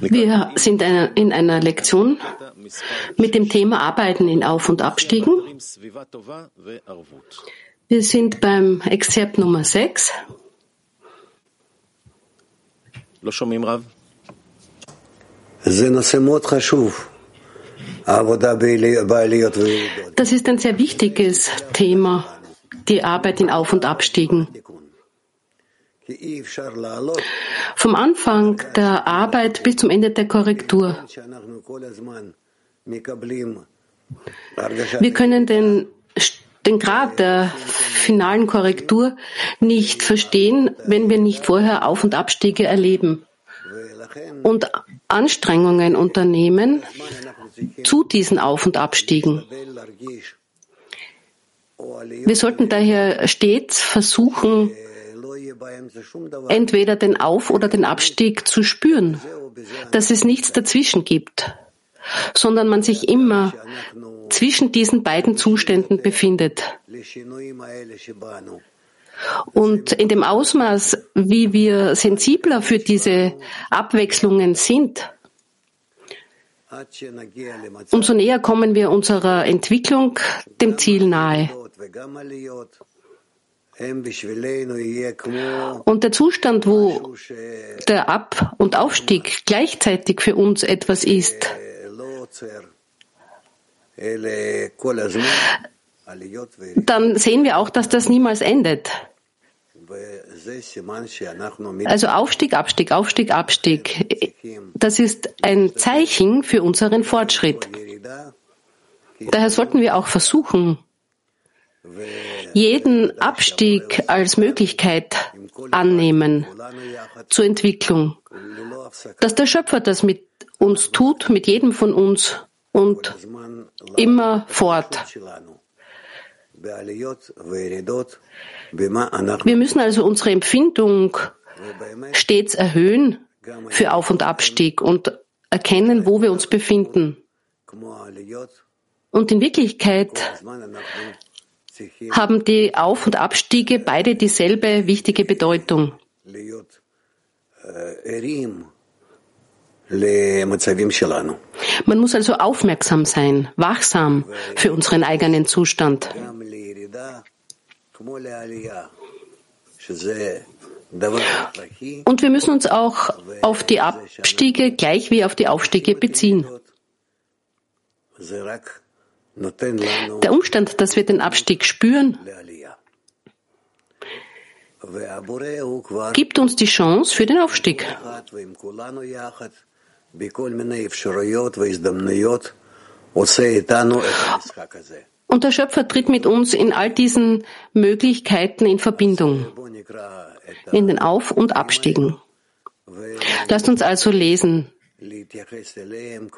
Wir sind in einer Lektion mit dem Thema Arbeiten in Auf- und Abstiegen. Wir sind beim Exzerpt Nummer 6. Das ist ein sehr wichtiges Thema, die Arbeit in Auf- und Abstiegen. Vom Anfang der Arbeit bis zum Ende der Korrektur. Wir können den, den Grad der finalen Korrektur nicht verstehen, wenn wir nicht vorher Auf- und Abstiege erleben und Anstrengungen unternehmen zu diesen Auf- und Abstiegen. Wir sollten daher stets versuchen, entweder den Auf- oder den Abstieg zu spüren, dass es nichts dazwischen gibt, sondern man sich immer zwischen diesen beiden Zuständen befindet. Und in dem Ausmaß, wie wir sensibler für diese Abwechslungen sind, umso näher kommen wir unserer Entwicklung dem Ziel nahe. Und der Zustand, wo der Ab- und Aufstieg gleichzeitig für uns etwas ist, dann sehen wir auch, dass das niemals endet. Also Aufstieg, Abstieg, Aufstieg, Abstieg. Das ist ein Zeichen für unseren Fortschritt. Daher sollten wir auch versuchen, jeden Abstieg als Möglichkeit annehmen zur Entwicklung. Dass der Schöpfer das mit uns tut, mit jedem von uns und immer fort. Wir müssen also unsere Empfindung stets erhöhen für Auf- und Abstieg und erkennen, wo wir uns befinden. Und in Wirklichkeit haben die Auf- und Abstiege beide dieselbe wichtige Bedeutung. Man muss also aufmerksam sein, wachsam für unseren eigenen Zustand. Und wir müssen uns auch auf die Abstiege gleich wie auf die Aufstiege beziehen. Der Umstand, dass wir den Abstieg spüren, gibt uns die Chance für den Aufstieg. Und der Schöpfer tritt mit uns in all diesen Möglichkeiten in Verbindung, in den Auf- und Abstiegen. Lasst uns also lesen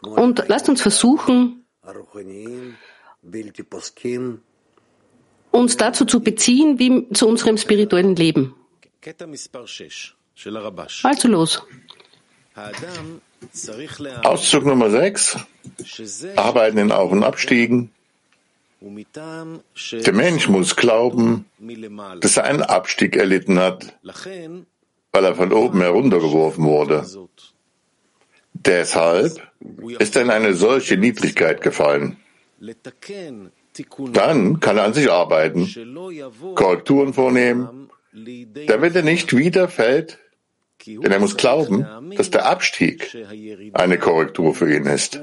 und lasst uns versuchen, uns dazu zu beziehen wie zu unserem spirituellen Leben. Also los. Auszug Nummer 6. Arbeiten in Auf- und Abstiegen. Der Mensch muss glauben, dass er einen Abstieg erlitten hat, weil er von oben heruntergeworfen wurde. Deshalb ist er in eine solche Niedrigkeit gefallen. Dann kann er an sich arbeiten, Korrekturen vornehmen, damit er nicht wieder fällt, denn er muss glauben, dass der Abstieg eine Korrektur für ihn ist.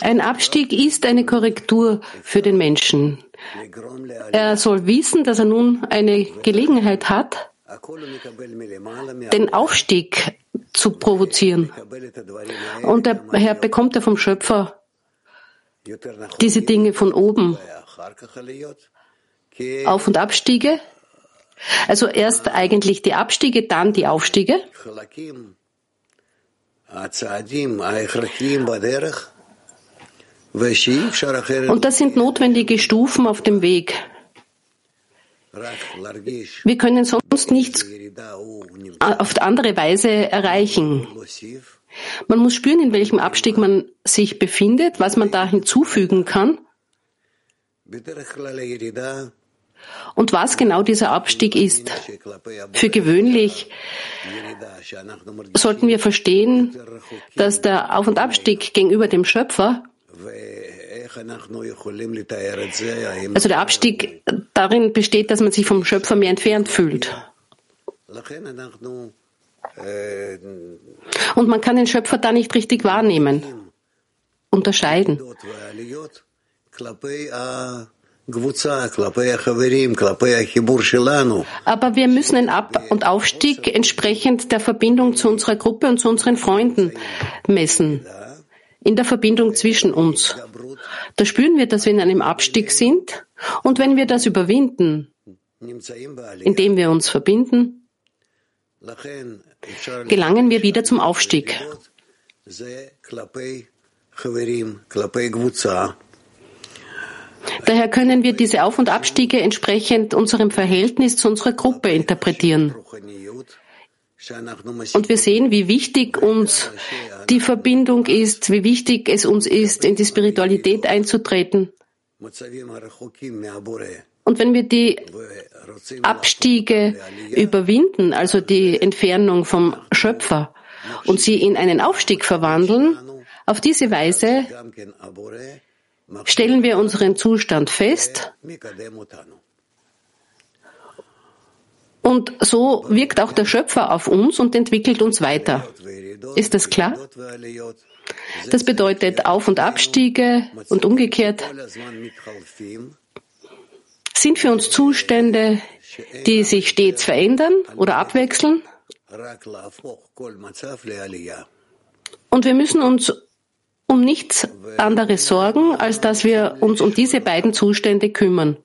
Ein Abstieg ist eine Korrektur für den Menschen. Er soll wissen, dass er nun eine Gelegenheit hat, den Aufstieg zu provozieren. Und daher bekommt er vom Schöpfer diese Dinge von oben. Auf- und Abstiege. Also erst eigentlich die Abstiege, dann die Aufstiege. Und das sind notwendige Stufen auf dem Weg. Wir können sonst nichts auf andere Weise erreichen. Man muss spüren, in welchem Abstieg man sich befindet, was man da hinzufügen kann und was genau dieser Abstieg ist. Für gewöhnlich sollten wir verstehen, dass der Auf- und Abstieg gegenüber dem Schöpfer, also der Abstieg darin besteht, dass man sich vom Schöpfer mehr entfernt fühlt. Und man kann den Schöpfer da nicht richtig wahrnehmen, unterscheiden. Aber wir müssen einen Ab- und Aufstieg entsprechend der Verbindung zu unserer Gruppe und zu unseren Freunden messen. In der Verbindung zwischen uns. Da spüren wir, dass wir in einem Abstieg sind. Und wenn wir das überwinden, indem wir uns verbinden, gelangen wir wieder zum Aufstieg. Daher können wir diese Auf- und Abstiege entsprechend unserem Verhältnis zu unserer Gruppe interpretieren. Und wir sehen, wie wichtig uns die Verbindung ist, wie wichtig es uns ist, in die Spiritualität einzutreten. Und wenn wir die Abstiege überwinden, also die Entfernung vom Schöpfer, und sie in einen Aufstieg verwandeln, auf diese Weise stellen wir unseren Zustand fest und so wirkt auch der Schöpfer auf uns und entwickelt uns weiter. Ist das klar? Das bedeutet Auf- und Abstiege und umgekehrt sind für uns Zustände, die sich stets verändern oder abwechseln. Und wir müssen uns um nichts anderes sorgen, als dass wir uns um diese beiden Zustände kümmern.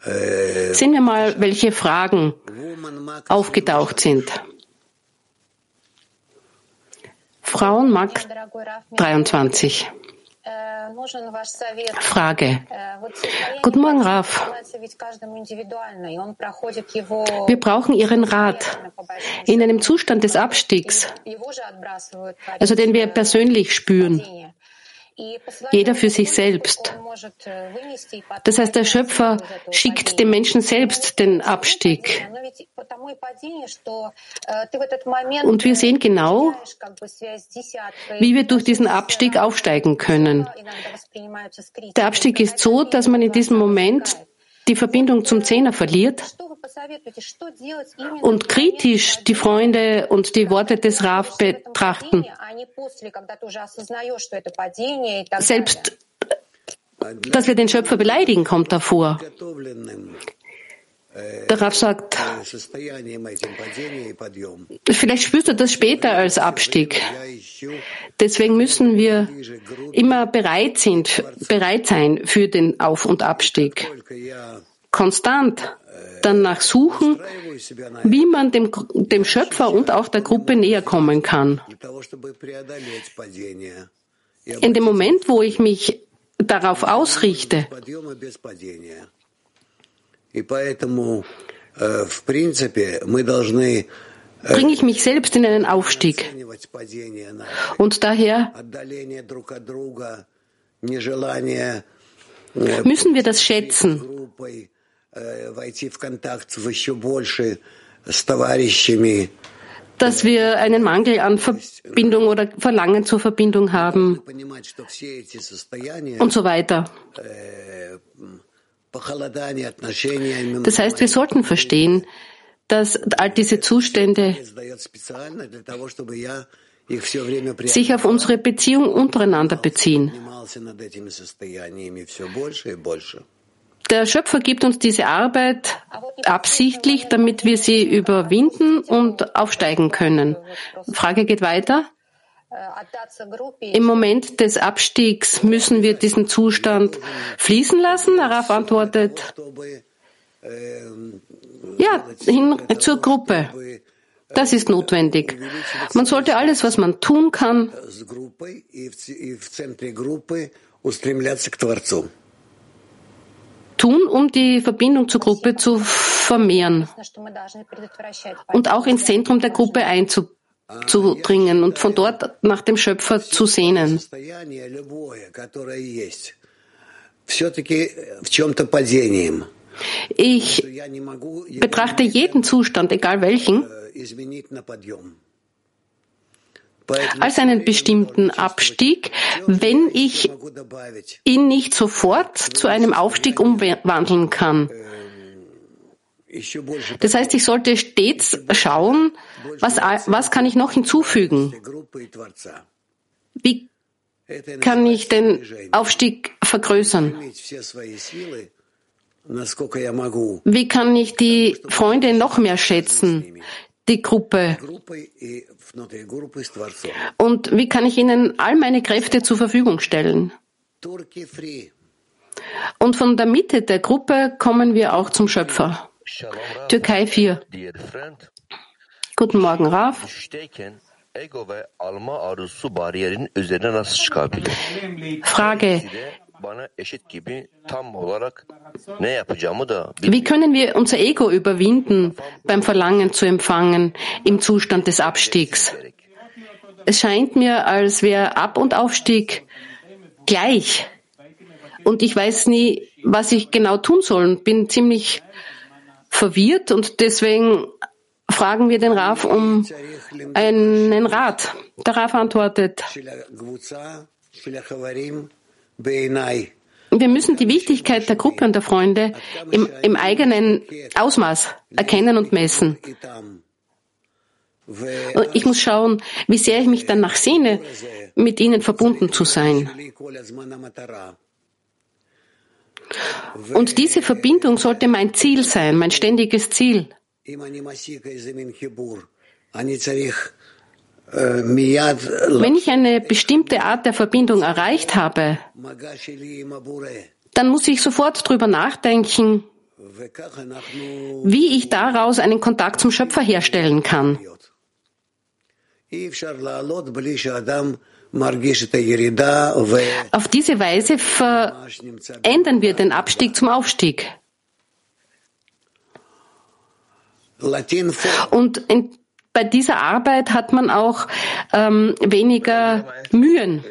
Sehen wir mal, welche Fragen aufgetaucht sind. Frauenmarkt 23. Frage. Guten Morgen, Raf. Wir brauchen Ihren Rat. In einem Zustand des Abstiegs, also den wir persönlich spüren, jeder für sich selbst. Das heißt, der Schöpfer schickt dem Menschen selbst den Abstieg. Und wir sehen genau, wie wir durch diesen Abstieg aufsteigen können. Der Abstieg ist so, dass man in diesem Moment die Verbindung zum Zehner verliert und kritisch die Freunde und die Worte des Raf betrachten. Selbst, dass wir den Schöpfer beleidigen, kommt davor. Der Rav sagt, vielleicht spürst du das später als Abstieg. Deswegen müssen wir immer bereit, sind, bereit sein für den Auf- und Abstieg. Konstant danach suchen, wie man dem, dem Schöpfer und auch der Gruppe näher kommen kann. In dem Moment, wo ich mich darauf ausrichte, bringe ich mich selbst in einen Aufstieg. Und daher müssen wir das schätzen. Dass wir einen Mangel an Verbindung oder Verlangen zur Verbindung haben und so weiter. Das heißt, wir sollten verstehen, dass all diese Zustände sich auf unsere Beziehung untereinander beziehen. Der Schöpfer gibt uns diese Arbeit absichtlich, damit wir sie überwinden und aufsteigen können. Frage geht weiter. Im Moment des Abstiegs müssen wir diesen Zustand fließen lassen. Araf antwortet, ja, hin zur Gruppe. Das ist notwendig. Man sollte alles, was man tun kann, tun, um die Verbindung zur Gruppe zu vermehren und auch ins Zentrum der Gruppe einzudringen und von dort nach dem Schöpfer zu sehnen. Ich betrachte jeden Zustand, egal welchen, als einen bestimmten Abstieg, wenn ich ihn nicht sofort zu einem Aufstieg umwandeln kann. Das heißt, ich sollte stets schauen, was, was kann ich noch hinzufügen? Wie kann ich den Aufstieg vergrößern? Wie kann ich die Freunde noch mehr schätzen, die Gruppe? Und wie kann ich ihnen all meine Kräfte zur Verfügung stellen? Und von der Mitte der Gruppe kommen wir auch zum Schöpfer. Türkei 4. Guten Morgen, Raf. Frage. Wie können wir unser Ego überwinden beim Verlangen zu empfangen im Zustand des Abstiegs? Es scheint mir, als wäre Ab- und Aufstieg gleich. Und ich weiß nie, was ich genau tun soll. Bin ziemlich verwirrt und deswegen fragen wir den Raf um einen Rat. Der Raf antwortet, wir müssen die Wichtigkeit der Gruppe und der Freunde im, im eigenen Ausmaß erkennen und messen. Ich muss schauen, wie sehr ich mich danach sehne, mit ihnen verbunden zu sein. Und diese Verbindung sollte mein Ziel sein, mein ständiges Ziel. Wenn ich eine bestimmte Art der Verbindung erreicht habe, dann muss ich sofort darüber nachdenken, wie ich daraus einen Kontakt zum Schöpfer herstellen kann. Auf diese Weise verändern wir den Abstieg zum Aufstieg. Und in bei dieser Arbeit hat man auch ähm, weniger Mühen.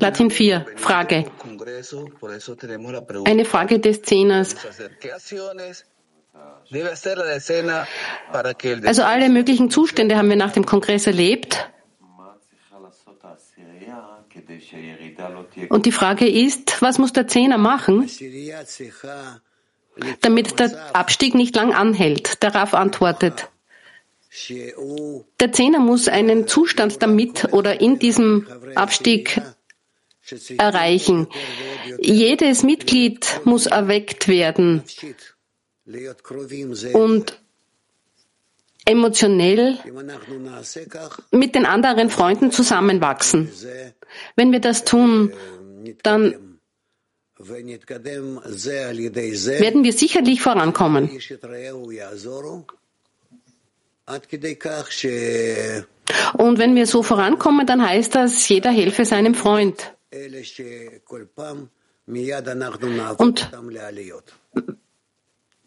Latin 4, Frage. Eine Frage des Zehners. Also alle möglichen Zustände haben wir nach dem Kongress erlebt. Und die Frage ist, was muss der Zehner machen, damit der Abstieg nicht lang anhält. Der Raff antwortet, der Zehner muss einen Zustand damit oder in diesem Abstieg erreichen. Jedes Mitglied muss erweckt werden und emotionell mit den anderen Freunden zusammenwachsen. Wenn wir das tun, dann werden wir sicherlich vorankommen. Und wenn wir so vorankommen, dann heißt das, jeder helfe seinem Freund. Und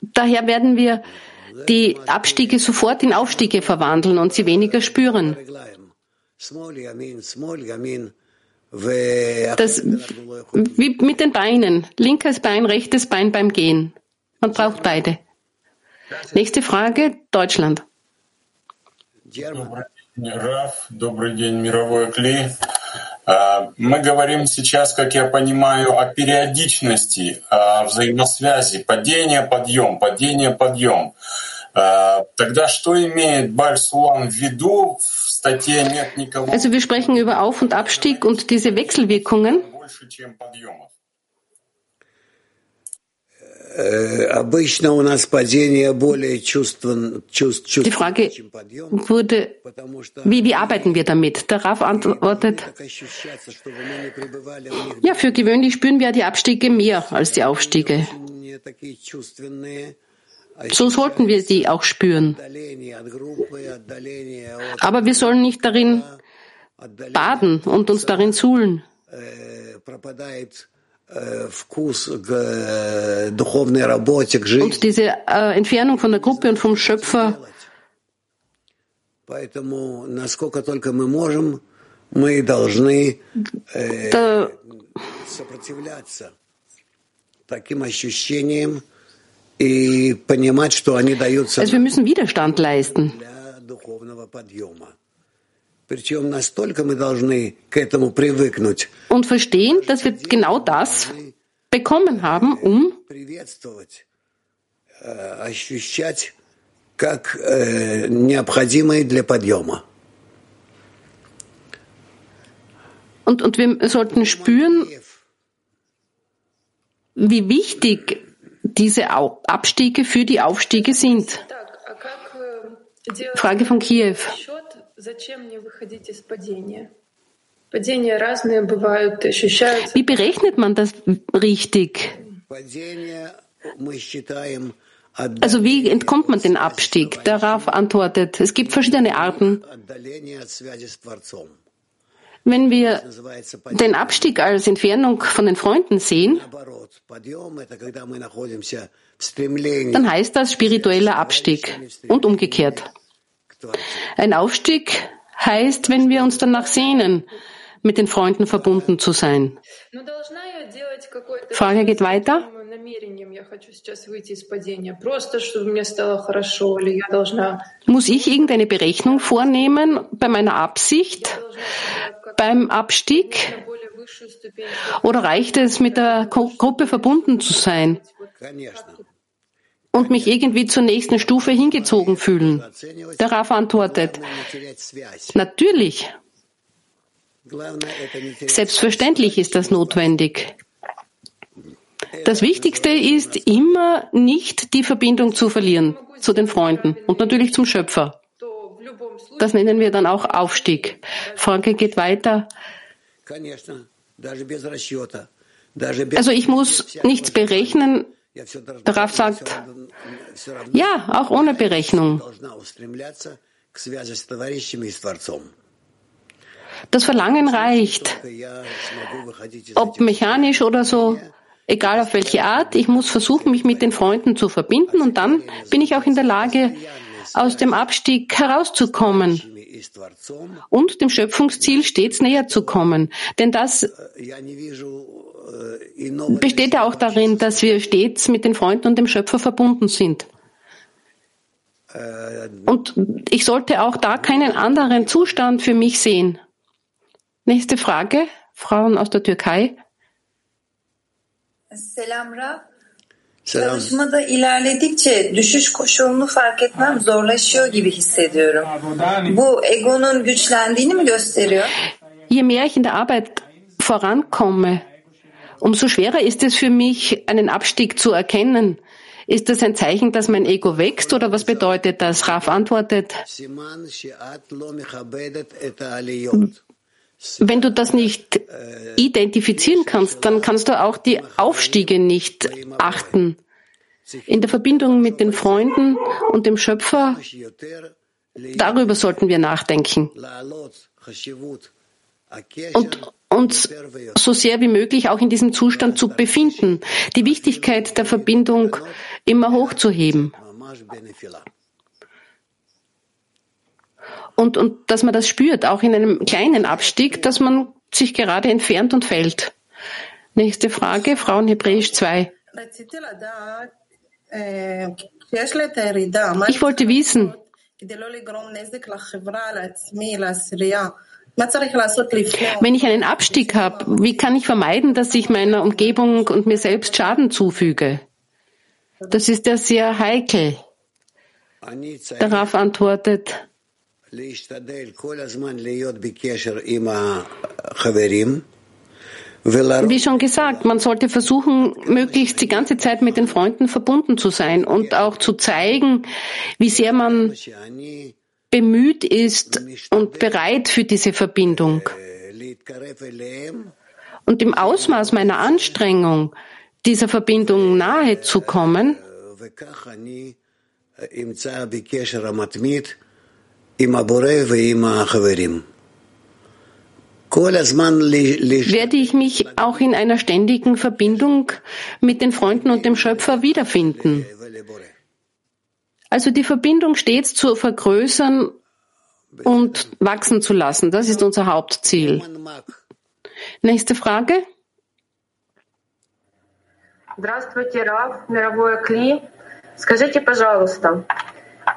daher werden wir die Abstiege sofort in Aufstiege verwandeln und sie weniger spüren. Das, wie mit den Beinen. Linkes Bein, rechtes Bein beim Gehen. Man braucht beide. Nächste Frage, Deutschland. Раф, добрый день, мировой клей. Мы говорим сейчас, как я понимаю, о периодичности о взаимосвязи, падение, подъем, падение, подъем. Тогда что имеет Бальсулан в виду also wir sprechen über Auf- und Abstieg und diese Wechselwirkungen. Die Frage wurde, wie, wie arbeiten wir damit? Der Raff antwortet, ja, für gewöhnlich spüren wir die Abstiege mehr als die Aufstiege. So sollten wir sie auch spüren. Aber wir sollen nicht darin baden und uns darin suhlen. Und diese äh, Entfernung von der Gruppe und vom Schöpfer. Da, also wir müssen Widerstand leisten. Und verstehen, dass wir genau das bekommen haben, um как необходимые для подъема. Und, und wir sollten spüren, wie wichtig diese Abstiege für die Aufstiege sind. Frage von Kiew. Wie berechnet man das richtig? Also wie entkommt man den Abstieg? Darauf antwortet, es gibt verschiedene Arten. Wenn wir den Abstieg als Entfernung von den Freunden sehen, dann heißt das spiritueller Abstieg und umgekehrt. Ein Aufstieg heißt, wenn wir uns danach sehnen, mit den Freunden verbunden zu sein. Frage geht weiter. Muss ich irgendeine Berechnung vornehmen bei meiner Absicht beim Abstieg? Oder reicht es, mit der Gruppe verbunden zu sein und mich irgendwie zur nächsten Stufe hingezogen fühlen? Der Raf antwortet, natürlich. Selbstverständlich ist das notwendig. Das Wichtigste ist immer nicht die Verbindung zu verlieren zu den Freunden und natürlich zum Schöpfer. Das nennen wir dann auch Aufstieg. Franke geht weiter. Also ich muss nichts berechnen. Darauf sagt, ja, auch ohne Berechnung. Das Verlangen reicht. Ob mechanisch oder so, egal auf welche Art, ich muss versuchen, mich mit den Freunden zu verbinden und dann bin ich auch in der Lage, aus dem Abstieg herauszukommen und dem Schöpfungsziel stets näher zu kommen. Denn das besteht ja auch darin, dass wir stets mit den Freunden und dem Schöpfer verbunden sind. Und ich sollte auch da keinen anderen Zustand für mich sehen. Nächste Frage, Frauen aus der Türkei. Selam. Çalışmada ilerledikçe düşüş koşulunu fark etmem zorlaşıyor gibi hissediyorum. Bu egonun güçlendiğini mi gösteriyor? Je mehr ich in der Arbeit vorankomme, umso schwerer ist es für mich, einen Abstieg zu erkennen. Ist das ein Zeichen, dass mein Ego wächst oder was bedeutet das? Raf antwortet, wenn du das nicht identifizieren kannst, dann kannst du auch die Aufstiege nicht achten. In der Verbindung mit den Freunden und dem Schöpfer, darüber sollten wir nachdenken. Und uns so sehr wie möglich auch in diesem Zustand zu befinden, die Wichtigkeit der Verbindung immer hochzuheben. und, und dass man das spürt, auch in einem kleinen Abstieg, dass man sich gerade entfernt und fällt. Nächste Frage, Frauen Hebräisch 2. Ich wollte wissen, wenn ich einen Abstieg habe, wie kann ich vermeiden, dass ich meiner Umgebung und mir selbst Schaden zufüge? Das ist ja sehr heikel. Darauf antwortet, wie schon gesagt, man sollte versuchen, möglichst die ganze Zeit mit den Freunden verbunden zu sein und auch zu zeigen, wie sehr man bemüht ist und bereit für diese Verbindung. Und im Ausmaß meiner Anstrengung, dieser Verbindung nahe zu kommen, werde ich mich auch in einer ständigen Verbindung mit den Freunden und dem Schöpfer wiederfinden. Also die Verbindung stets zu vergrößern und wachsen zu lassen, das ist unser Hauptziel. Nächste Frage. Здравствуйте, Раф, мировое Кли. Скажите, пожалуйста,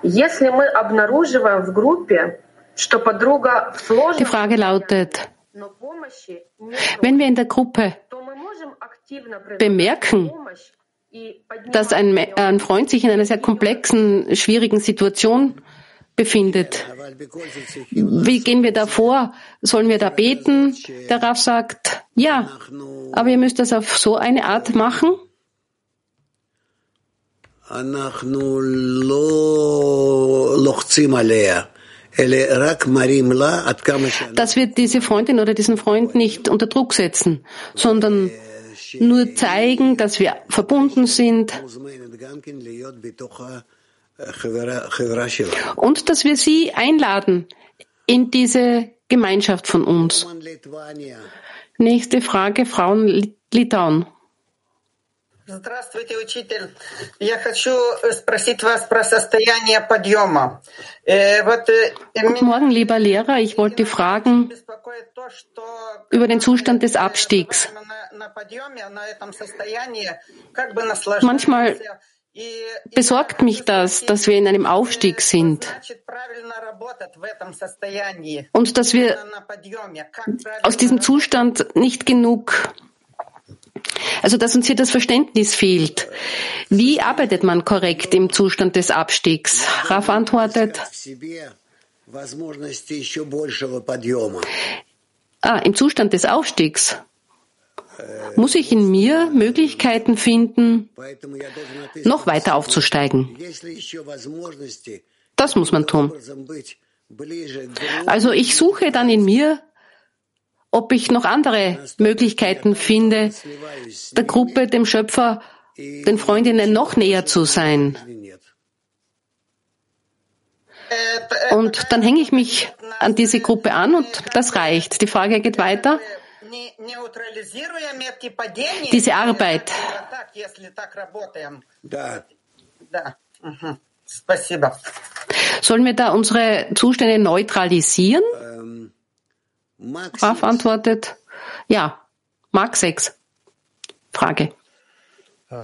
если мы обнаруживаем в группе, что подруга в сложном... Die Frage lautet, wenn wir in der Gruppe bemerken, dass ein, ein Freund sich in einer sehr komplexen, schwierigen Situation befindet. Wie gehen wir da vor? Sollen wir da beten? Der Raff sagt, ja, aber ihr müsst das auf so eine Art machen. Dass wir diese Freundin oder diesen Freund nicht unter Druck setzen, sondern nur zeigen, dass wir verbunden sind und dass wir sie einladen in diese Gemeinschaft von uns. Nächste Frage, Frauen Litauen. Здравствуйте, учитель. Я хочу спросить вас про состояние подъема. Guten Morgen, lieber Lehrer. Ich wollte fragen über den Zustand des Abstiegs. Manchmal besorgt mich das, dass wir in einem Aufstieg sind und dass wir aus diesem Zustand nicht genug also, dass uns hier das Verständnis fehlt. Wie arbeitet man korrekt im Zustand des Abstiegs? Raf antwortet, ah, im Zustand des Aufstiegs muss ich in mir Möglichkeiten finden, noch weiter aufzusteigen. Das muss man tun. Also ich suche dann in mir ob ich noch andere Möglichkeiten finde, der Gruppe, dem Schöpfer, den Freundinnen noch näher zu sein. Und dann hänge ich mich an diese Gruppe an und das reicht. Die Frage geht weiter. Diese Arbeit. Sollen wir da unsere Zustände neutralisieren? Graf antwortet, ja, Mark 6. Frage.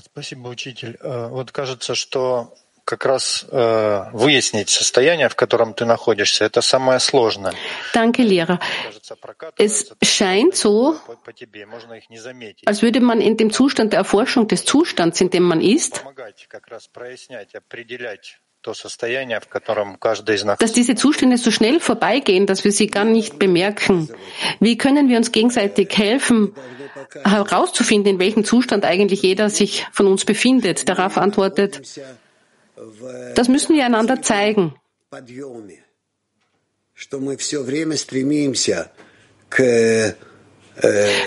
Спасибо, учитель. Вот кажется, что как раз äh, выяснить состояние, в котором ты находишься, это самое сложное. Danke, Lehrer. Es scheint so, als würde man in dem Zustand der Erforschung des Zustands, in dem man ist, dass diese Zustände so schnell vorbeigehen, dass wir sie gar nicht bemerken. Wie können wir uns gegenseitig helfen, herauszufinden, in welchem Zustand eigentlich jeder sich von uns befindet? Darauf antwortet, das müssen wir einander zeigen.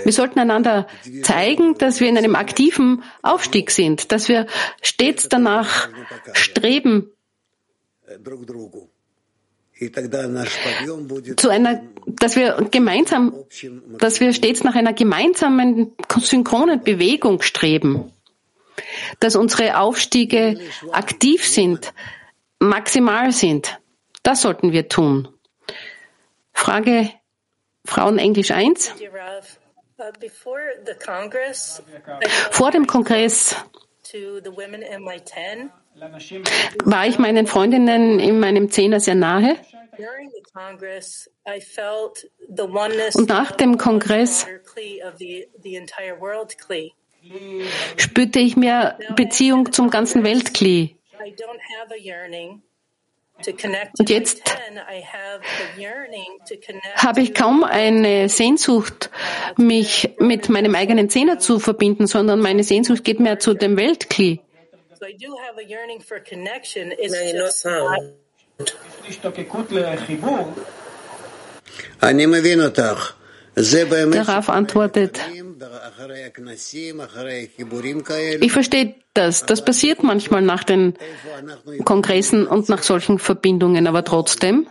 Wir sollten einander zeigen, dass wir in einem aktiven Aufstieg sind, dass wir stets danach streben, zu einer, dass wir gemeinsam, dass wir stets nach einer gemeinsamen synchronen Bewegung streben, dass unsere Aufstiege aktiv sind, maximal sind. Das sollten wir tun. Frage Frauen Englisch 1. Vor dem Kongress war ich meinen Freundinnen in meinem Zehner sehr nahe. Und nach dem Kongress spürte ich mehr Beziehung zum ganzen Weltkli. Und jetzt habe ich kaum eine Sehnsucht, mich mit meinem eigenen Zehner zu verbinden, sondern meine Sehnsucht geht mehr zu dem Weltkli. Der Raf antwortet, ich verstehe das. Das passiert manchmal nach den Kongressen und nach solchen Verbindungen, aber trotzdem?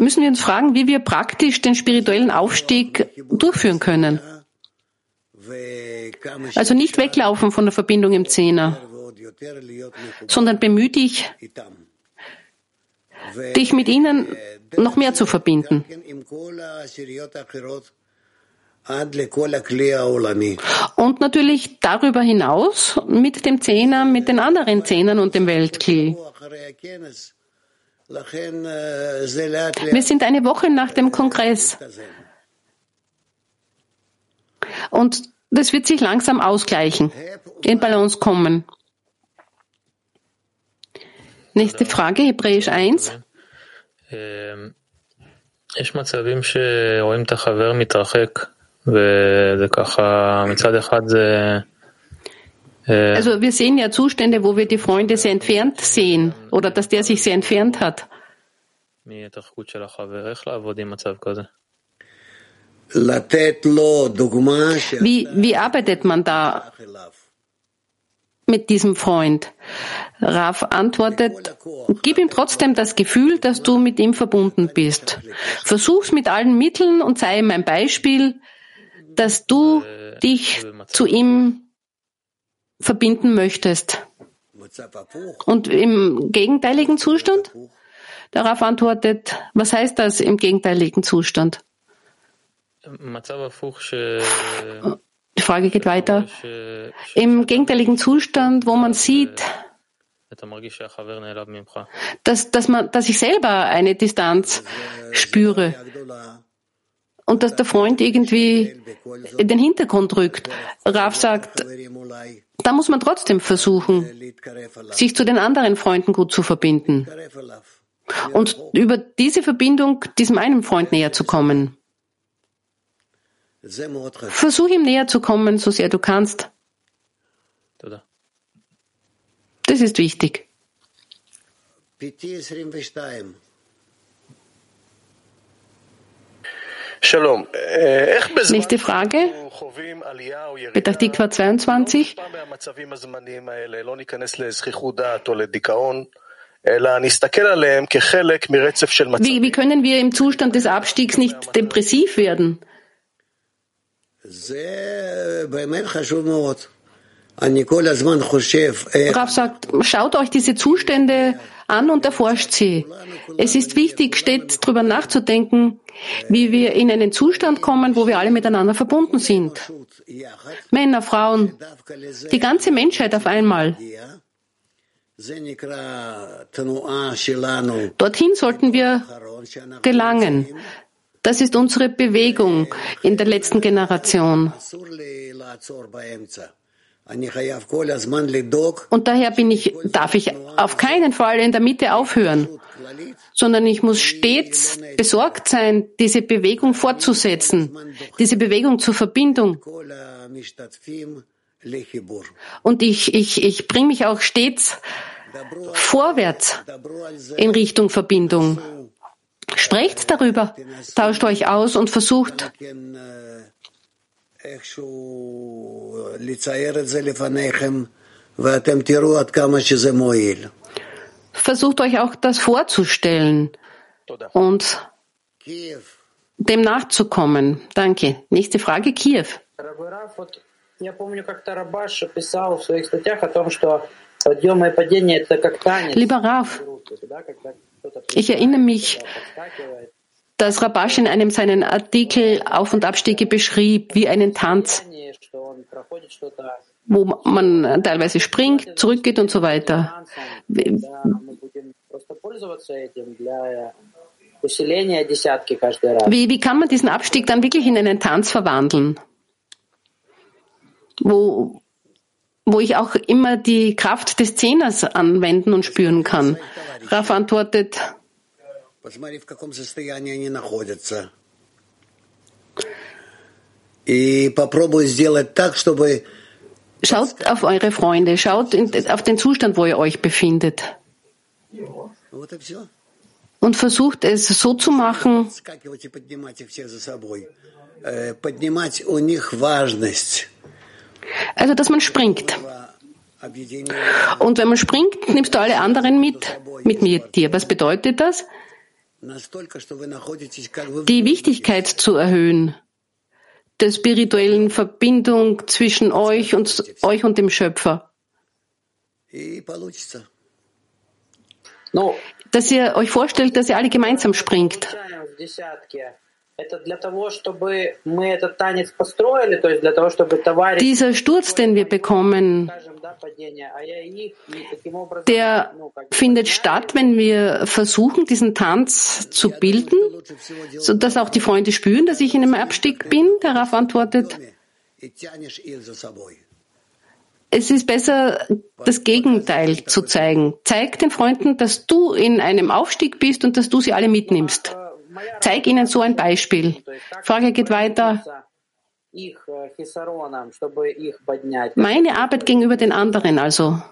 müssen wir uns fragen, wie wir praktisch den spirituellen Aufstieg durchführen können. Also nicht weglaufen von der Verbindung im Zehner, sondern bemühe dich, dich mit ihnen noch mehr zu verbinden. Und natürlich darüber hinaus mit dem Zehner, mit den anderen Zehnern und dem Weltkli. Wir sind eine Woche nach dem Kongress. Und das wird sich langsam ausgleichen, in Balance kommen. Nächste Frage, Hebräisch 1. יש מצבים שרואים את החבר מתרחק, וזה ככה, מצד אחד זה... Also wir sehen ja Zustände, wo wir die Freunde sehr entfernt sehen oder dass der sich sehr entfernt hat. Wie, wie arbeitet man da mit diesem Freund? Raf antwortet, gib ihm trotzdem das Gefühl, dass du mit ihm verbunden bist. Versuch's mit allen Mitteln und sei ihm ein Beispiel, dass du dich zu ihm verbinden möchtest. Und im gegenteiligen Zustand? Darauf antwortet, was heißt das im gegenteiligen Zustand? Die Frage geht weiter. Im gegenteiligen Zustand, wo man sieht, dass, dass, man, dass ich selber eine Distanz spüre. Und dass der Freund irgendwie in den Hintergrund rückt. Raf sagt, da muss man trotzdem versuchen, sich zu den anderen Freunden gut zu verbinden. Und über diese Verbindung diesem einen Freund näher zu kommen. Versuch ihm näher zu kommen, so sehr du kannst. Das ist wichtig. Nächste Frage. Petach Tikva 22. Wie, wie können wir im Zustand des Abstiegs nicht depressiv werden? Rav sagt, schaut euch diese Zustände an und erforscht sie. Es ist wichtig, stets darüber nachzudenken, wie wir in einen Zustand kommen, wo wir alle miteinander verbunden sind. Männer, Frauen, die ganze Menschheit auf einmal. Dorthin sollten wir gelangen. Das ist unsere Bewegung in der letzten Generation. Und daher bin ich, darf ich auf keinen Fall in der Mitte aufhören, sondern ich muss stets besorgt sein, diese Bewegung fortzusetzen, diese Bewegung zur Verbindung. Und ich, ich, ich bringe mich auch stets vorwärts in Richtung Verbindung. Sprecht darüber, tauscht euch aus und versucht, Versucht euch auch das vorzustellen und dem nachzukommen. Danke. Nächste Frage, Kiew. Lieber Raf, ich erinnere mich, dass Rabash in einem seiner Artikel Auf- und Abstiege beschrieb wie einen Tanz, wo man teilweise springt, zurückgeht und so weiter. Wie, wie kann man diesen Abstieg dann wirklich in einen Tanz verwandeln? Wo, wo ich auch immer die Kraft des Zehners anwenden und spüren kann. Raff antwortet, Schaut auf eure Freunde, schaut in, auf den Zustand, wo ihr euch befindet. Und versucht es so zu machen, also dass man springt. Und wenn man springt, nimmst du alle anderen mit, mit mir, dir. Was bedeutet das? Die Wichtigkeit zu erhöhen, der spirituellen Verbindung zwischen euch und euch und dem Schöpfer. Dass ihr euch vorstellt, dass ihr alle gemeinsam springt. Dieser Sturz, den wir bekommen, der findet statt, wenn wir versuchen, diesen Tanz zu bilden, sodass auch die Freunde spüren, dass ich in einem Abstieg bin. Darauf antwortet, es ist besser, das Gegenteil zu zeigen. Zeig den Freunden, dass du in einem Aufstieg bist und dass du sie alle mitnimmst. Zeig ihnen so ein Beispiel. Frage geht weiter. Meine Arbeit gegenüber den anderen also.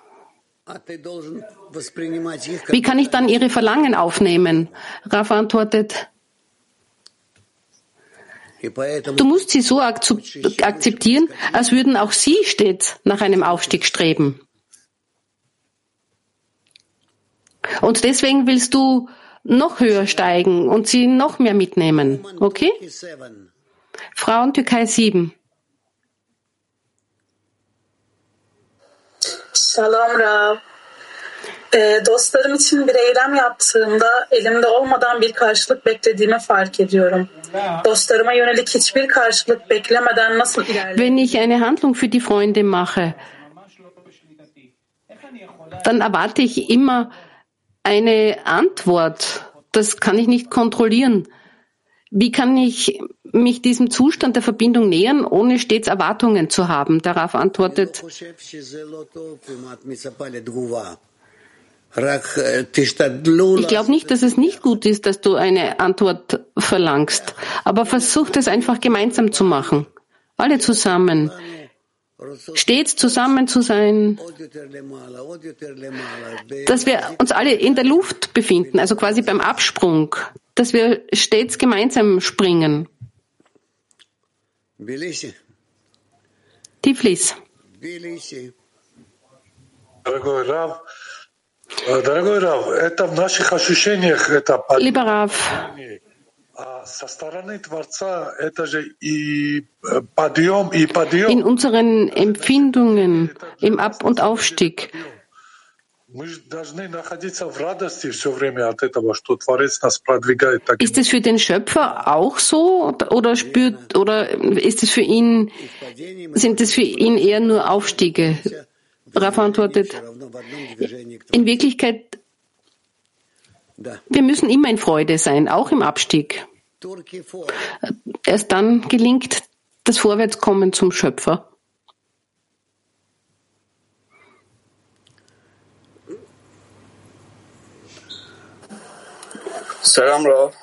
Wie kann ich dann ihre Verlangen aufnehmen? Raf antwortet, Du musst sie so akzeptieren, als würden auch sie stets nach einem Aufstieg streben. Und deswegen willst du noch höher steigen und sie noch mehr mitnehmen. Okay? Frauen Türkei 7. Shalom Rav. E, dostlarım için bir eylem yaptığımda elimde olmadan bir karşılık beklediğimi fark ediyorum. Dostlarıma yönelik hiçbir karşılık beklemeden nasıl ilerleyebilirim? Wenn ich eine Handlung für die Freunde mache, dann erwarte ich immer eine Antwort. Das kann ich nicht kontrollieren. Wie kann ich mich diesem Zustand der Verbindung nähern, ohne stets Erwartungen zu haben? Darauf antwortet, ich glaube nicht, dass es nicht gut ist, dass du eine Antwort verlangst, aber versuch es einfach gemeinsam zu machen. Alle zusammen stets zusammen zu sein, dass wir uns alle in der Luft befinden, also quasi beim Absprung, dass wir stets gemeinsam springen. Tiflis. Lieber Rav, in unseren Empfindungen im Ab- und Aufstieg ist es für den Schöpfer auch so oder spürt oder ist es für ihn sind es für ihn eher nur Aufstiege? Rafa antwortet, in Wirklichkeit wir müssen immer in Freude sein, auch im Abstieg. Erst dann gelingt das Vorwärtskommen zum Schöpfer. Selam Rav.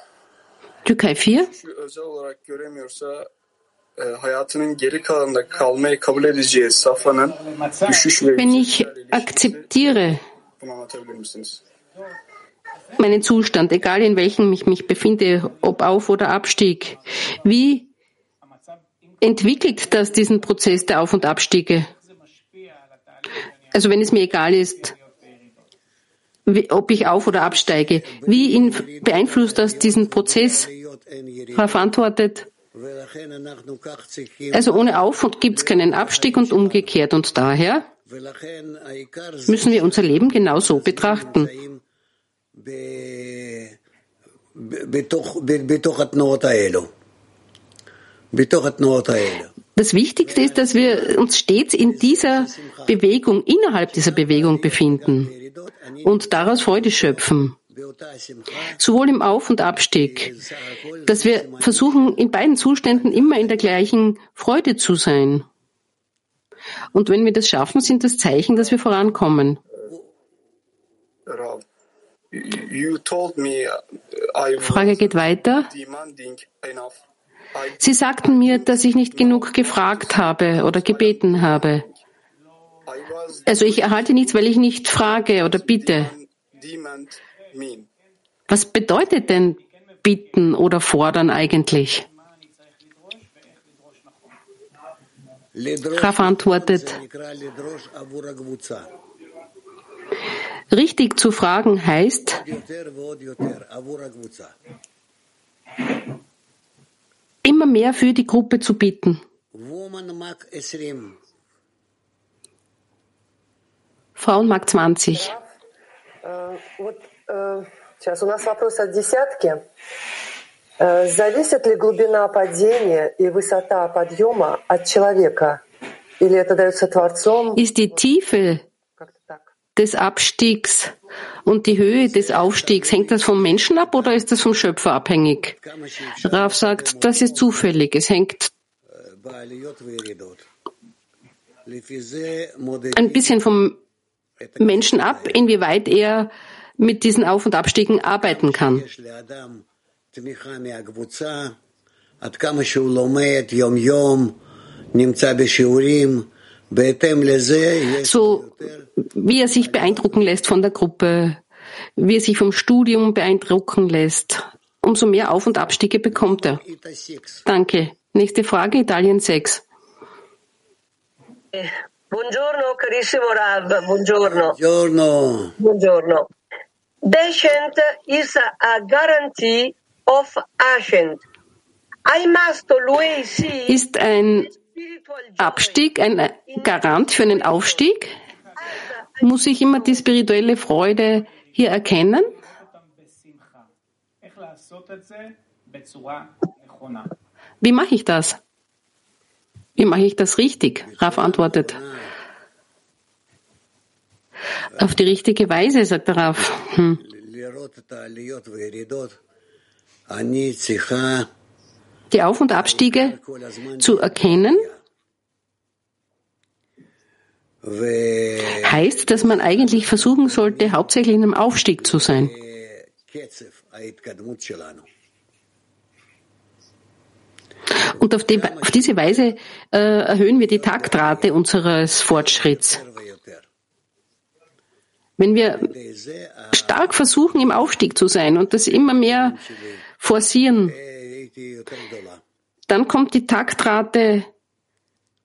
Türkei 4. özel olarak göremiyorsa e, Wenn ich akzeptiere? Meinen Zustand, egal in welchem ich mich befinde, ob Auf- oder Abstieg. Wie entwickelt das diesen Prozess der Auf- und Abstiege? Also wenn es mir egal ist, ob ich auf- oder absteige, wie in, beeinflusst das diesen Prozess? Darauf antwortet, also ohne Auf- und gibt es keinen Abstieg und umgekehrt. Und daher müssen wir unser Leben genau so betrachten. Das Wichtigste ist, dass wir uns stets in dieser Bewegung, innerhalb dieser Bewegung befinden und daraus Freude schöpfen. Sowohl im Auf- und Abstieg, dass wir versuchen, in beiden Zuständen immer in der gleichen Freude zu sein. Und wenn wir das schaffen, sind das Zeichen, dass wir vorankommen. Frage geht weiter. Sie sagten mir, dass ich nicht genug gefragt habe oder gebeten habe. Also ich erhalte nichts, weil ich nicht frage oder bitte. Was bedeutet denn bitten oder fordern eigentlich? Raf antwortet, richtig zu fragen heißt, immer mehr für die Gruppe zu bieten. Frauenmarkt 20. Сейчас у нас вопрос от десятки. Зависит ли глубина падения и высота подъема от человека? Или это дается Творцом? Ist die Tiefe des Abstiegs und die Höhe des Aufstiegs, hängt das vom Menschen ab oder ist das vom Schöpfer abhängig? Raf sagt, das ist zufällig. Es hängt ein bisschen vom Menschen ab, inwieweit er mit diesen Auf- und Abstiegen arbeiten kann. So wie er sich beeindrucken lässt von der Gruppe, wie er sich vom Studium beeindrucken lässt, umso mehr Auf- und Abstiege bekommt er. Danke. Nächste Frage, Italien 6. Buongiorno carissimo Rav, buongiorno. Buongiorno. Buongiorno. Descent is a guarantee of ascent. I must always see Ist ein Abstieg ein Garant für einen Aufstieg? Muss ich immer die spirituelle Freude hier erkennen? Wie mache ich das? Wie mache ich das richtig? Raf antwortet. Auf die richtige Weise, sagt der Raf. Hm. Die Auf- und Abstiege zu erkennen, heißt, dass man eigentlich versuchen sollte, hauptsächlich in einem Aufstieg zu sein. Und auf, die, auf diese Weise äh, erhöhen wir die Taktrate unseres Fortschritts. Wenn wir stark versuchen, im Aufstieg zu sein und das immer mehr forcieren, dann kommt die Taktrate,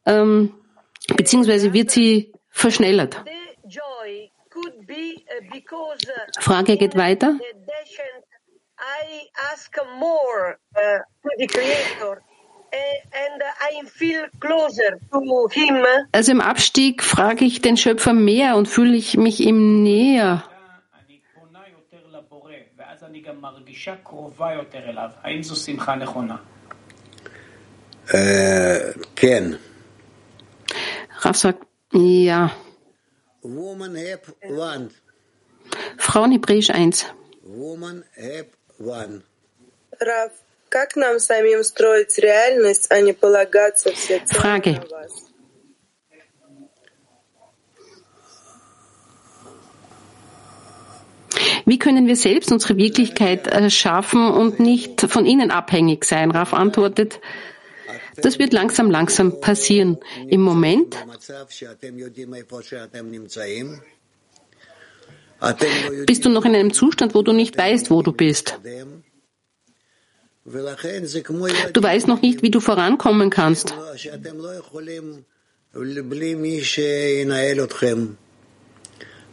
ähm, beziehungsweise wird sie verschnellert. Frage geht weiter. Also im Abstieg frage ich den Schöpfer mehr und fühle ich mich ihm näher. Ken. Raf sagt, ja. Woman Heb One. Frauen Hebräisch 1. Woman Heb One. Раф, как нам самим строить реальность, а не полагаться все Frage. на вас? Wie können wir selbst unsere Wirklichkeit erschaffen und nicht von ihnen abhängig sein? Raf antwortet, das wird langsam, langsam passieren. Im Moment bist du noch in einem Zustand, wo du nicht weißt, wo du bist. Du weißt noch nicht, wie du vorankommen kannst.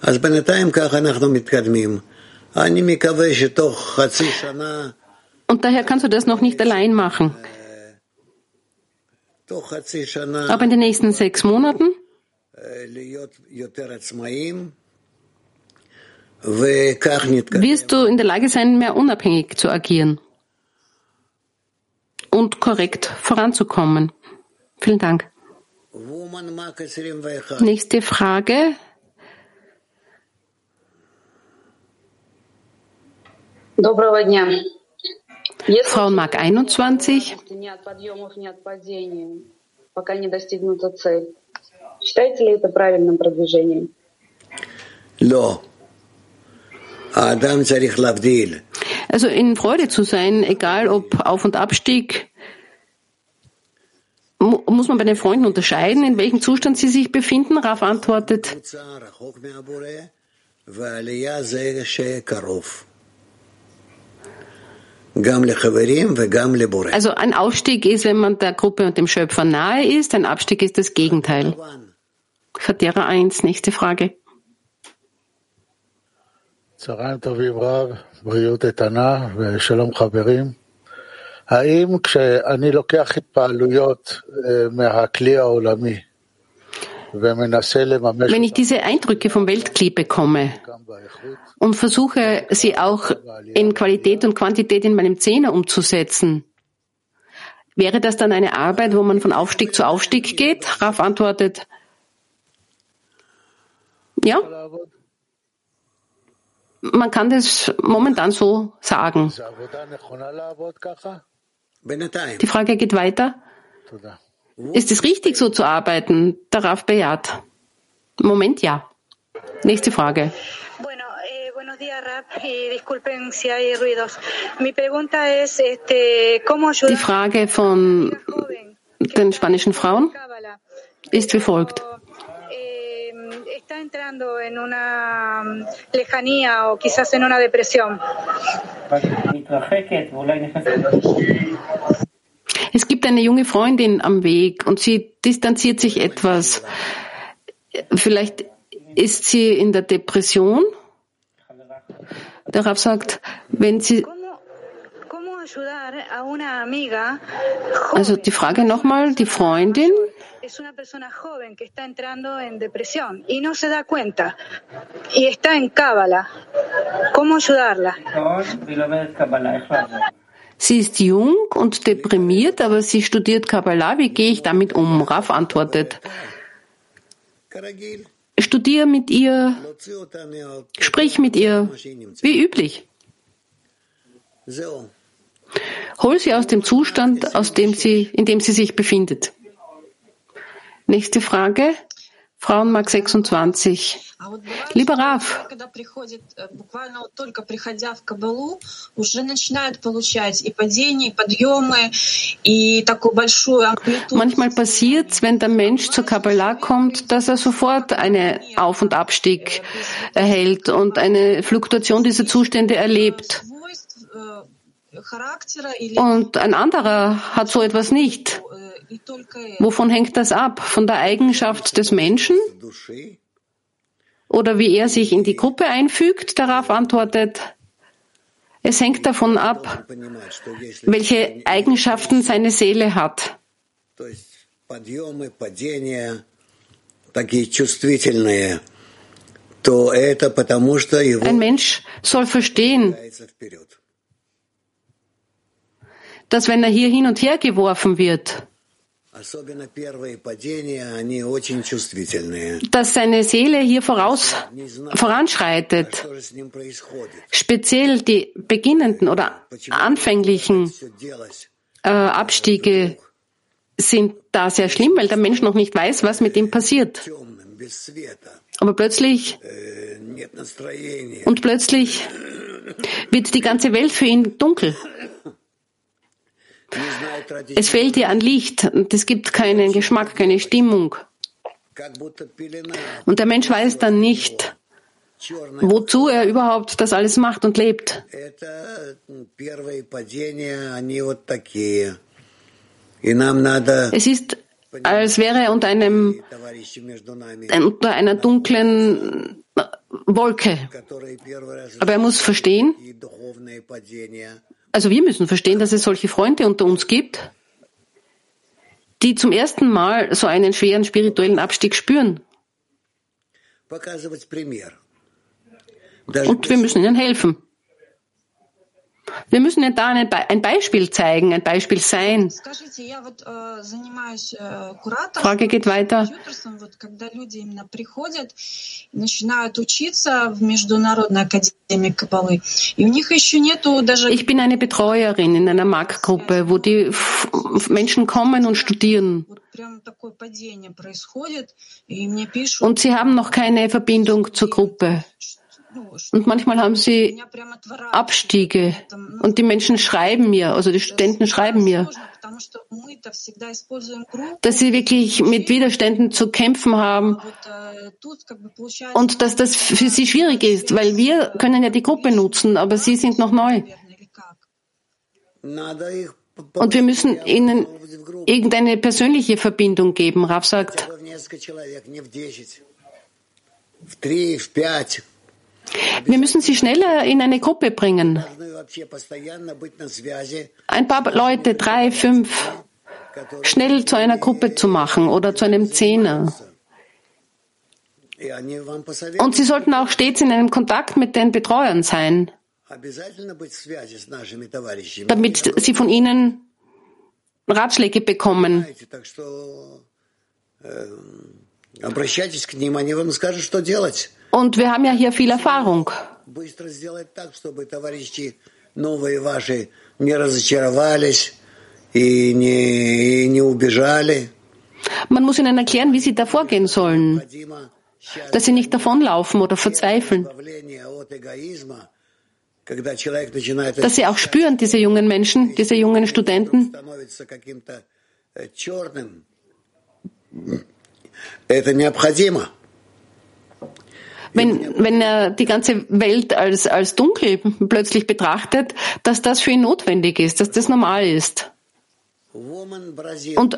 אז und daher kannst du das noch nicht allein machen. Aber in den nächsten sechs Monaten wirst du in der Lage sein, mehr unabhängig zu agieren und korrekt voranzukommen. Vielen Dank. Nächste Frage, Доброго дня. Frauenmark 21. Also in Freude zu sein, egal ob Auf- und Abstieg, muss man bei den Freunden unterscheiden, in welchem Zustand sie sich befinden? Raf antwortet. Also ein Aufstieg ist, wenn man der Gruppe und dem Schöpfer nahe ist, ein Abstieg ist das Gegenteil. Chatera 1, nächste Frage. צהריים טובים רב, בריאות איתנה ושלום חברים. האם כשאני לוקח התפעלויות מהכלי העולמי wenn ich diese Eindrücke vom Weltklee bekomme und versuche, sie auch in Qualität und Quantität in meinem Zehner umzusetzen, wäre das dann eine Arbeit, wo man von Aufstieg zu Aufstieg geht? Raf antwortet, ja. Man kann das momentan so sagen. Die Frage geht weiter. Ist es richtig, so zu arbeiten? Darauf bejaht. Moment, ja. Nächste Frage. Die Frage von den spanischen Frauen ist wie folgt. Es gibt eine junge Freundin am Weg und sie distanziert sich etwas. Vielleicht ist sie in der Depression. Der Rab sagt, wenn sie also die Frage nochmal, die Freundin Sie ist jung und deprimiert, aber sie studiert Kabbalah. Wie gehe ich damit um? Raf antwortet. Studiere mit ihr, sprich mit ihr, wie üblich. Hol sie aus dem Zustand, aus dem sie, in dem sie sich befindet. Nächste Frage. Frauenmark 26. Lieber Raf, manchmal passiert es, wenn der Mensch zur Kabbalah kommt, dass er sofort einen Auf- und Abstieg erhält und eine Fluktuation dieser Zustände erlebt. Und ein anderer hat so etwas nicht. Wovon hängt das ab? Von der Eigenschaft des Menschen? Oder wie er sich in die Gruppe einfügt? Darauf antwortet, es hängt davon ab, welche Eigenschaften seine Seele hat. Ein Mensch soll verstehen, dass wenn er hier hin und her geworfen wird, dass seine Seele hier voraus, voranschreitet. Speziell die beginnenden oder anfänglichen äh, Abstiege sind da sehr schlimm, weil der Mensch noch nicht weiß, was mit ihm passiert. Aber plötzlich und plötzlich wird die ganze Welt für ihn dunkel. Es fehlt dir an Licht und es gibt keinen Geschmack, keine Stimmung. Und der Mensch weiß dann nicht, wozu er überhaupt das alles macht und lebt. Es ist, als wäre er unter einem, unter einer dunklen Wolke. Aber er muss verstehen, also wir müssen verstehen, dass es solche Freunde unter uns gibt, die zum ersten Mal so einen schweren spirituellen Abstieg spüren. Und wir müssen ihnen helfen. Wir müssen ja da ein Beispiel zeigen, ein Beispiel sein. Frage geht weiter. Ich bin eine Betreuerin in einer Marktgruppe, wo die Menschen kommen und studieren. Und sie haben noch keine Verbindung zur Gruppe. Und manchmal haben sie Abstiege und die Menschen schreiben mir, also die Studenten schreiben mir, dass sie wirklich mit Widerständen zu kämpfen haben und dass das für sie schwierig ist, weil wir können ja die Gruppe nutzen, aber sie sind noch neu. Und wir müssen ihnen irgendeine persönliche Verbindung geben. Rav sagt, wir müssen sie schneller in eine Gruppe bringen. Ein paar Leute, drei, fünf, schnell zu einer Gruppe zu machen oder zu einem Zehner. Und sie sollten auch stets in einem Kontakt mit den Betreuern sein, damit sie von ihnen Ratschläge bekommen. Und wir haben ja hier viel Erfahrung. Man muss ihnen erklären, wie sie da vorgehen sollen, dass sie nicht davonlaufen oder verzweifeln. Dass sie auch spüren, diese jungen Menschen, diese jungen Studenten, wenn, wenn er die ganze Welt als, als dunkel plötzlich betrachtet, dass das für ihn notwendig ist, dass das normal ist. Und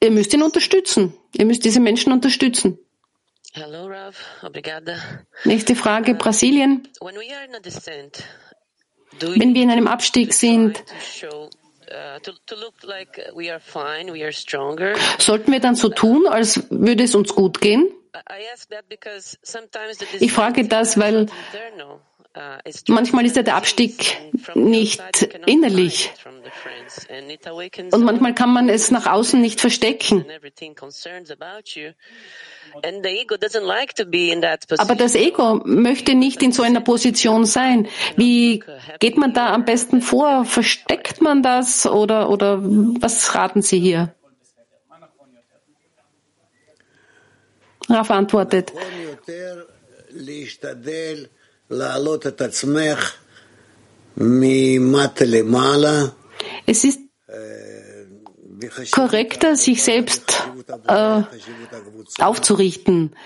ihr müsst ihn unterstützen. Ihr müsst diese Menschen unterstützen. Hello, Rav. Obrigada. Nächste Frage, Brasilien. Wenn wir in einem Abstieg sind, sollten wir dann so tun, als würde es uns gut gehen? Ich frage das, weil manchmal ist ja der Abstieg nicht innerlich und manchmal kann man es nach außen nicht verstecken. Aber das Ego möchte nicht in so einer Position sein. Wie geht man da am besten vor? Versteckt man das oder, oder was raten Sie hier? Raf antwortet. Es ist korrekter, sich selbst äh, aufzurichten,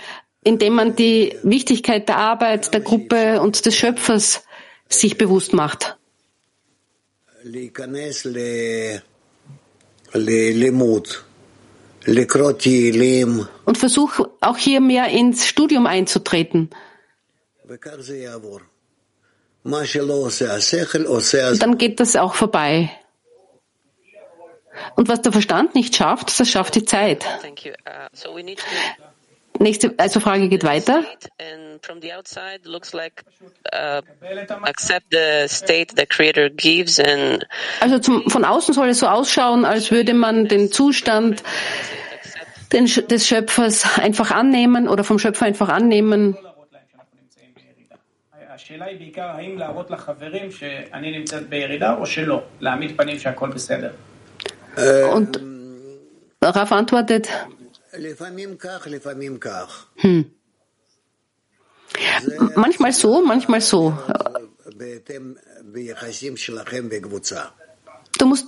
indem man die Wichtigkeit der Arbeit, der Gruppe und des Schöpfers sich bewusst macht. Und versuch auch hier mehr ins Studium einzutreten. Dann geht das auch vorbei. Und was der Verstand nicht schafft, das schafft die Zeit. Nächste also Frage geht weiter. Also zum, von außen soll es so ausschauen, als würde man den Zustand den, des Schöpfers einfach annehmen oder vom Schöpfer einfach annehmen. Und Raf antwortet, hm. Manchmal so, manchmal so. Du musst,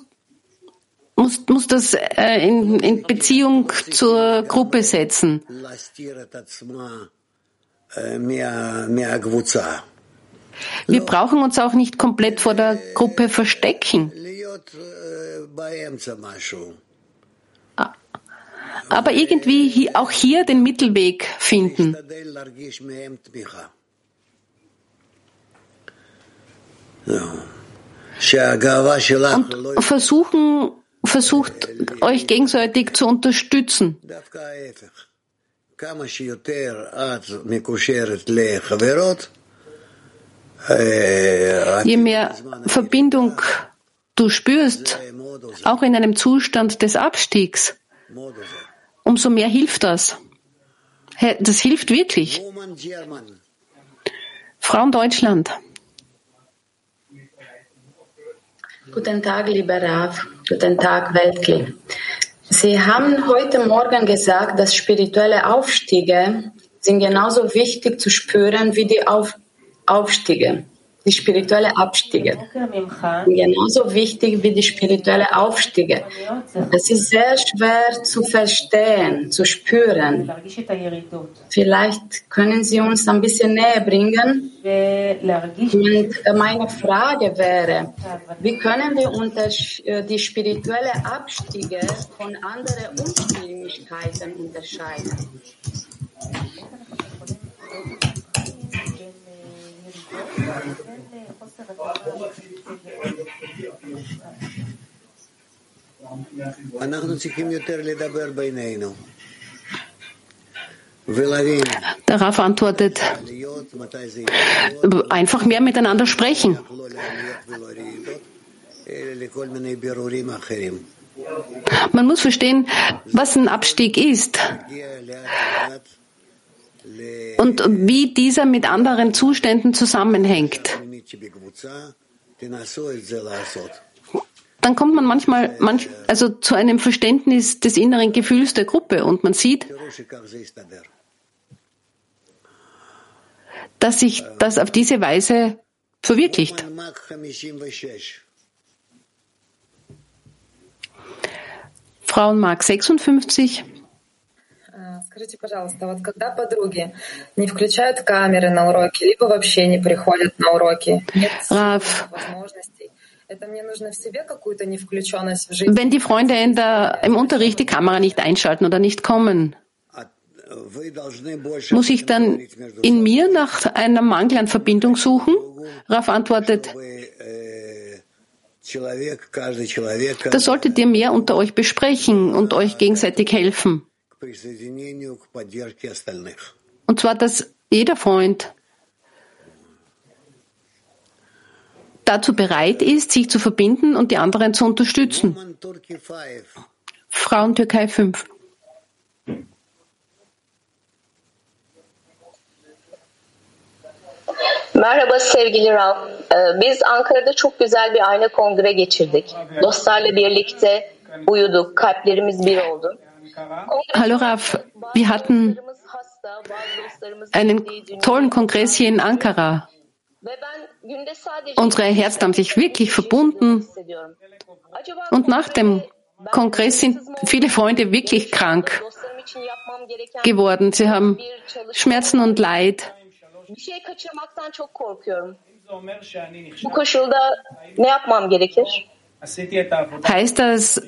musst, musst das äh, in, in Beziehung zur Gruppe setzen. Wir brauchen uns auch nicht komplett vor der Gruppe verstecken. Aber irgendwie auch hier den Mittelweg finden. Und versuchen, versucht euch gegenseitig zu unterstützen. Je mehr Verbindung du spürst, auch in einem Zustand des Abstiegs, umso mehr hilft das. Das hilft wirklich. Frauen Deutschland. Guten Tag, lieber Rav. Guten Tag, Weltkli. Sie haben heute Morgen gesagt, dass spirituelle Aufstiege sind genauso wichtig zu spüren wie die Auf Aufstiege. Die spirituelle Abstiege. Genauso wichtig wie die spirituelle Aufstiege. Es ist sehr schwer zu verstehen, zu spüren. Vielleicht können Sie uns ein bisschen näher bringen. Und meine Frage wäre, wie können wir unter die spirituelle Abstiege von anderen Unstimmigkeiten unterscheiden? Der Raff antwortet, einfach mehr miteinander sprechen. Man muss verstehen, was ein Abstieg ist und wie dieser mit anderen Zuständen zusammenhängt. Dann kommt man manchmal manch, also zu einem Verständnis des inneren Gefühls der Gruppe und man sieht, dass sich das auf diese Weise verwirklicht. Frauenmark 56. Скажите, пожалуйста, вот когда подруги не включают камеры на уроки, либо вообще не приходят на уроки, нет возможностей, это мне нужно в себе какую-то невключенность в жизнь? Wenn die Freunde in der, im Unterricht die Kamera nicht einschalten oder nicht kommen, muss ich dann in mir nach einem Mangel an Verbindung suchen? Raf antwortet, da solltet ihr mehr unter euch besprechen und euch gegenseitig helfen. Und zwar, dass jeder Freund dazu bereit ist, sich zu verbinden und die anderen zu unterstützen. Frauen Türkei 5. Merhaba sevgili Rav. Biz Ankara'da çok güzel bir ayna kongre geçirdik. Dostlarla birlikte uyuduk, kalplerimiz bir oldu. Hallo Raf, wir hatten einen tollen Kongress hier in Ankara. Unsere Herzen haben sich wirklich verbunden. Und nach dem Kongress sind viele Freunde wirklich krank geworden. Sie haben Schmerzen und Leid. Heißt das,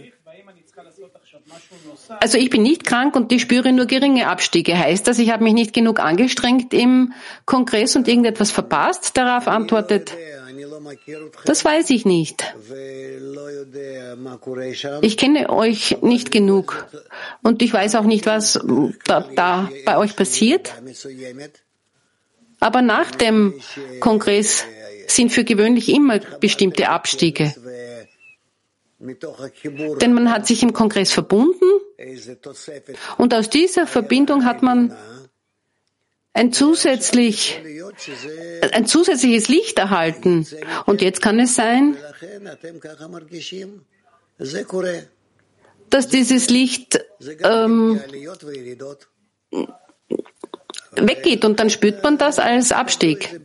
also ich bin nicht krank und ich spüre nur geringe Abstiege. Heißt das, ich habe mich nicht genug angestrengt im Kongress und irgendetwas verpasst? Darauf antwortet, das weiß ich nicht. Ich kenne euch nicht genug und ich weiß auch nicht, was da, da bei euch passiert. Aber nach dem Kongress sind für gewöhnlich immer bestimmte Abstiege. Denn man hat sich im Kongress verbunden und aus dieser Verbindung hat man ein, zusätzlich, ein zusätzliches Licht erhalten. Und jetzt kann es sein, dass dieses Licht ähm, weggeht und dann spürt man das als Abstieg.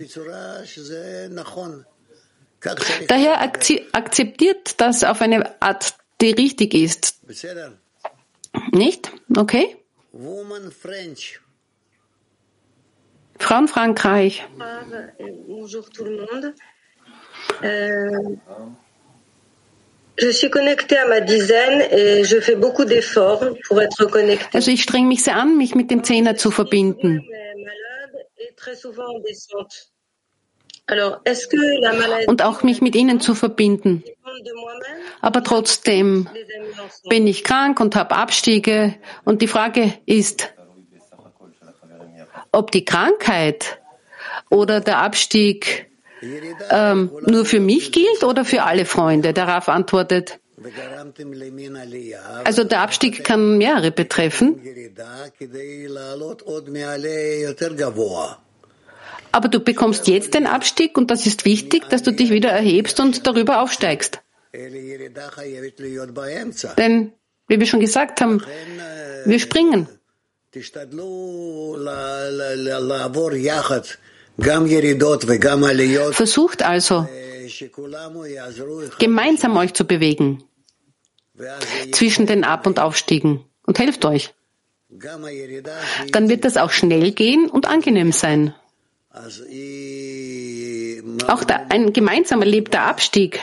Daher akzeptiert das auf eine Art, die richtig ist. Nicht? Okay? Frauen Frankreich. Bonjour tout le monde. Euh. Also ich streng mich sehr an, mich mit dem Zehner zu verbinden. Und auch mich mit ihnen zu verbinden. Aber trotzdem bin ich krank und habe Abstiege. Und die Frage ist, ob die Krankheit oder der Abstieg ähm, nur für mich gilt oder für alle Freunde. Darauf antwortet, also der Abstieg kann mehrere betreffen. Aber du bekommst jetzt den Abstieg und das ist wichtig, dass du dich wieder erhebst und darüber aufsteigst. Denn, wie wir schon gesagt haben, wir springen. Versucht also, gemeinsam euch zu bewegen zwischen den Ab- und Aufstiegen und helft euch. Dann wird das auch schnell gehen und angenehm sein. Auch der, ein gemeinsam erlebter Abstieg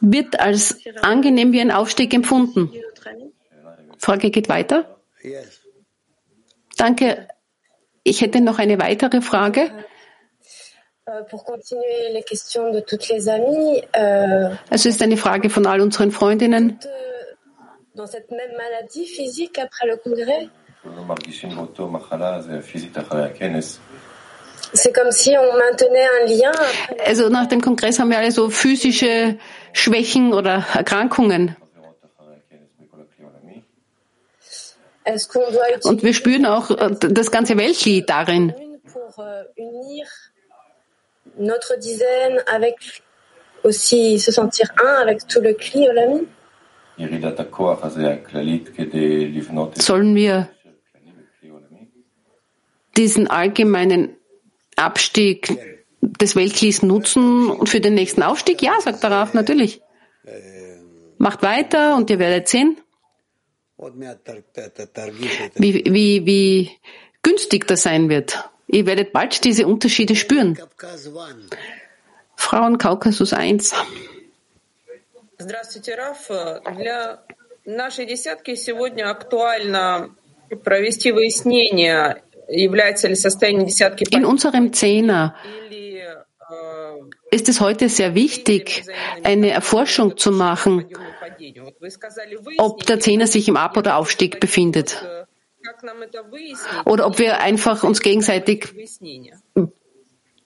wird als angenehm wie ein Aufstieg empfunden. Frage geht weiter. Danke. Ich hätte noch eine weitere Frage. Es ist eine Frage von all unseren Freundinnen. Also nach dem Kongress haben wir alle so physische Schwächen oder Erkrankungen. Und wir spüren auch äh, das ganze Weltlied darin. Notre dizaine avec aussi se sentir un avec tout le Kli Olami. Sollen wir diesen allgemeinen Abstieg des Weltklis nutzen und für den nächsten Aufstieg? Ja, sagt der Raf, natürlich. Macht weiter und ihr werdet sehen, wie, wie, wie günstig das sein wird. Ihr werdet bald diese Unterschiede spüren. Frauen Kaukasus 1. Здравствуйте, Раф. Для нашей десятки сегодня актуально провести выяснение, in unserem Zehner ist es heute sehr wichtig, eine Erforschung zu machen, ob der Zehner sich im Ab- oder Aufstieg befindet. Oder ob wir einfach uns gegenseitig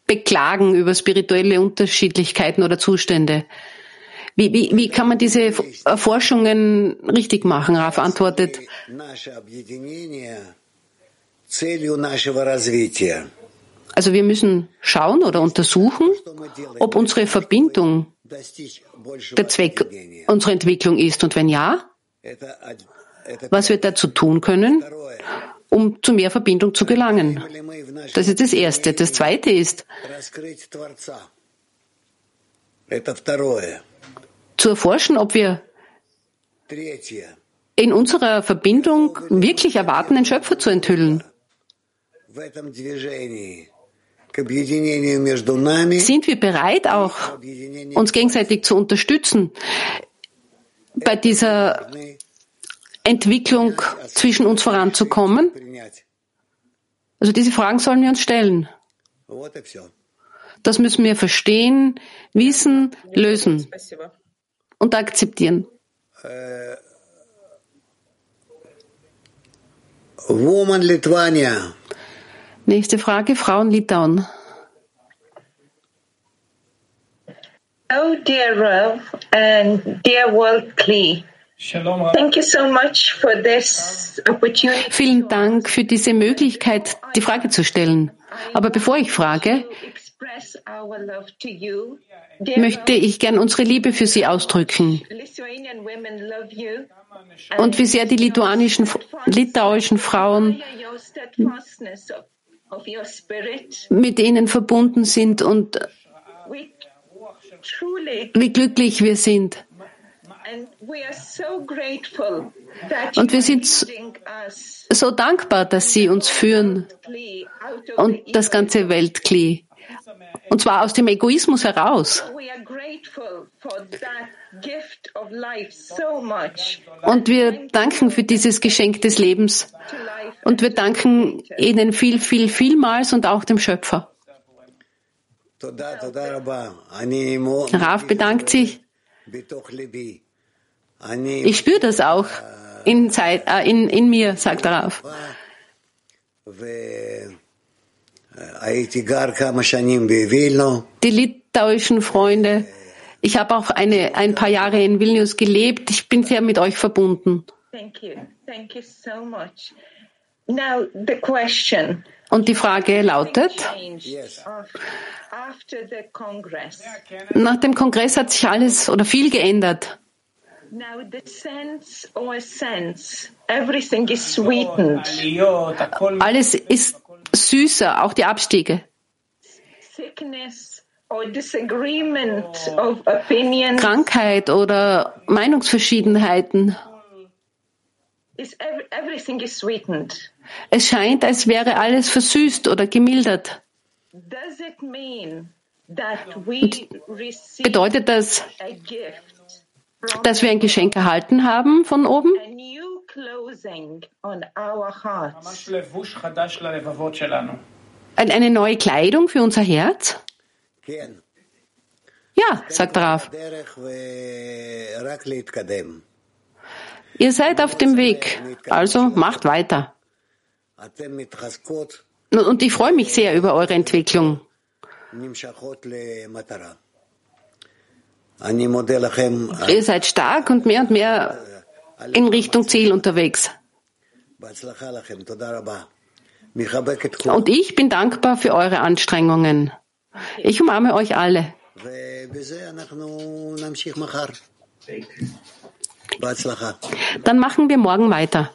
beklagen über spirituelle Unterschiedlichkeiten oder Zustände. Wie, wie, wie kann man diese Erforschungen richtig machen? Raf antwortet, also wir müssen schauen oder untersuchen, ob unsere Verbindung der Zweck unserer Entwicklung ist. Und wenn ja, was wir dazu tun können, um zu mehr Verbindung zu gelangen. Das ist das Erste. Das Zweite ist, zu erforschen, ob wir in unserer Verbindung wirklich erwarten, den Schöpfer zu enthüllen. Sind wir bereit, auch uns gegenseitig zu unterstützen bei dieser Entwicklung zwischen uns voranzukommen? Also diese Fragen sollen wir uns stellen. Das müssen wir verstehen, wissen, lösen und akzeptieren. Woman Lithuania. Nächste Frage, Frauen Litauen. Oh, dear Rav and dear World Klee. Vielen Dank für diese Möglichkeit, die Frage zu stellen. Aber bevor ich frage, möchte ich gern unsere Liebe für Sie ausdrücken. Und wie sehr die lituanischen, litauischen Frauen mit ihnen verbunden sind und wie glücklich wir sind. Und wir sind so dankbar, dass Sie uns führen und das ganze Weltkli. Und zwar aus dem Egoismus heraus. Und wir danken für dieses Geschenk des Lebens. Und wir danken Ihnen viel, viel, vielmals und auch dem Schöpfer. Raf bedankt sich. Ich spüre das auch in, Zeit, äh, in, in mir, sagt Raf. Die litauischen Freunde. Ich habe auch eine, ein paar Jahre in Vilnius gelebt. Ich bin sehr mit euch verbunden. Und die Frage lautet, nach dem Kongress hat sich alles oder viel geändert. Alles ist süßer, auch die Abstiege. Krankheit oder Meinungsverschiedenheiten. Es scheint, als wäre alles versüßt oder gemildert. Und bedeutet das, dass wir ein Geschenk erhalten haben von oben? Eine neue Kleidung für unser Herz? Ja, sagt Raf. Ihr seid auf dem Weg, also macht weiter. Und ich freue mich sehr über eure Entwicklung. Ihr seid stark und mehr und mehr in Richtung Ziel unterwegs. Und ich bin dankbar für eure Anstrengungen. Ich umarme euch alle. Dann machen wir morgen weiter.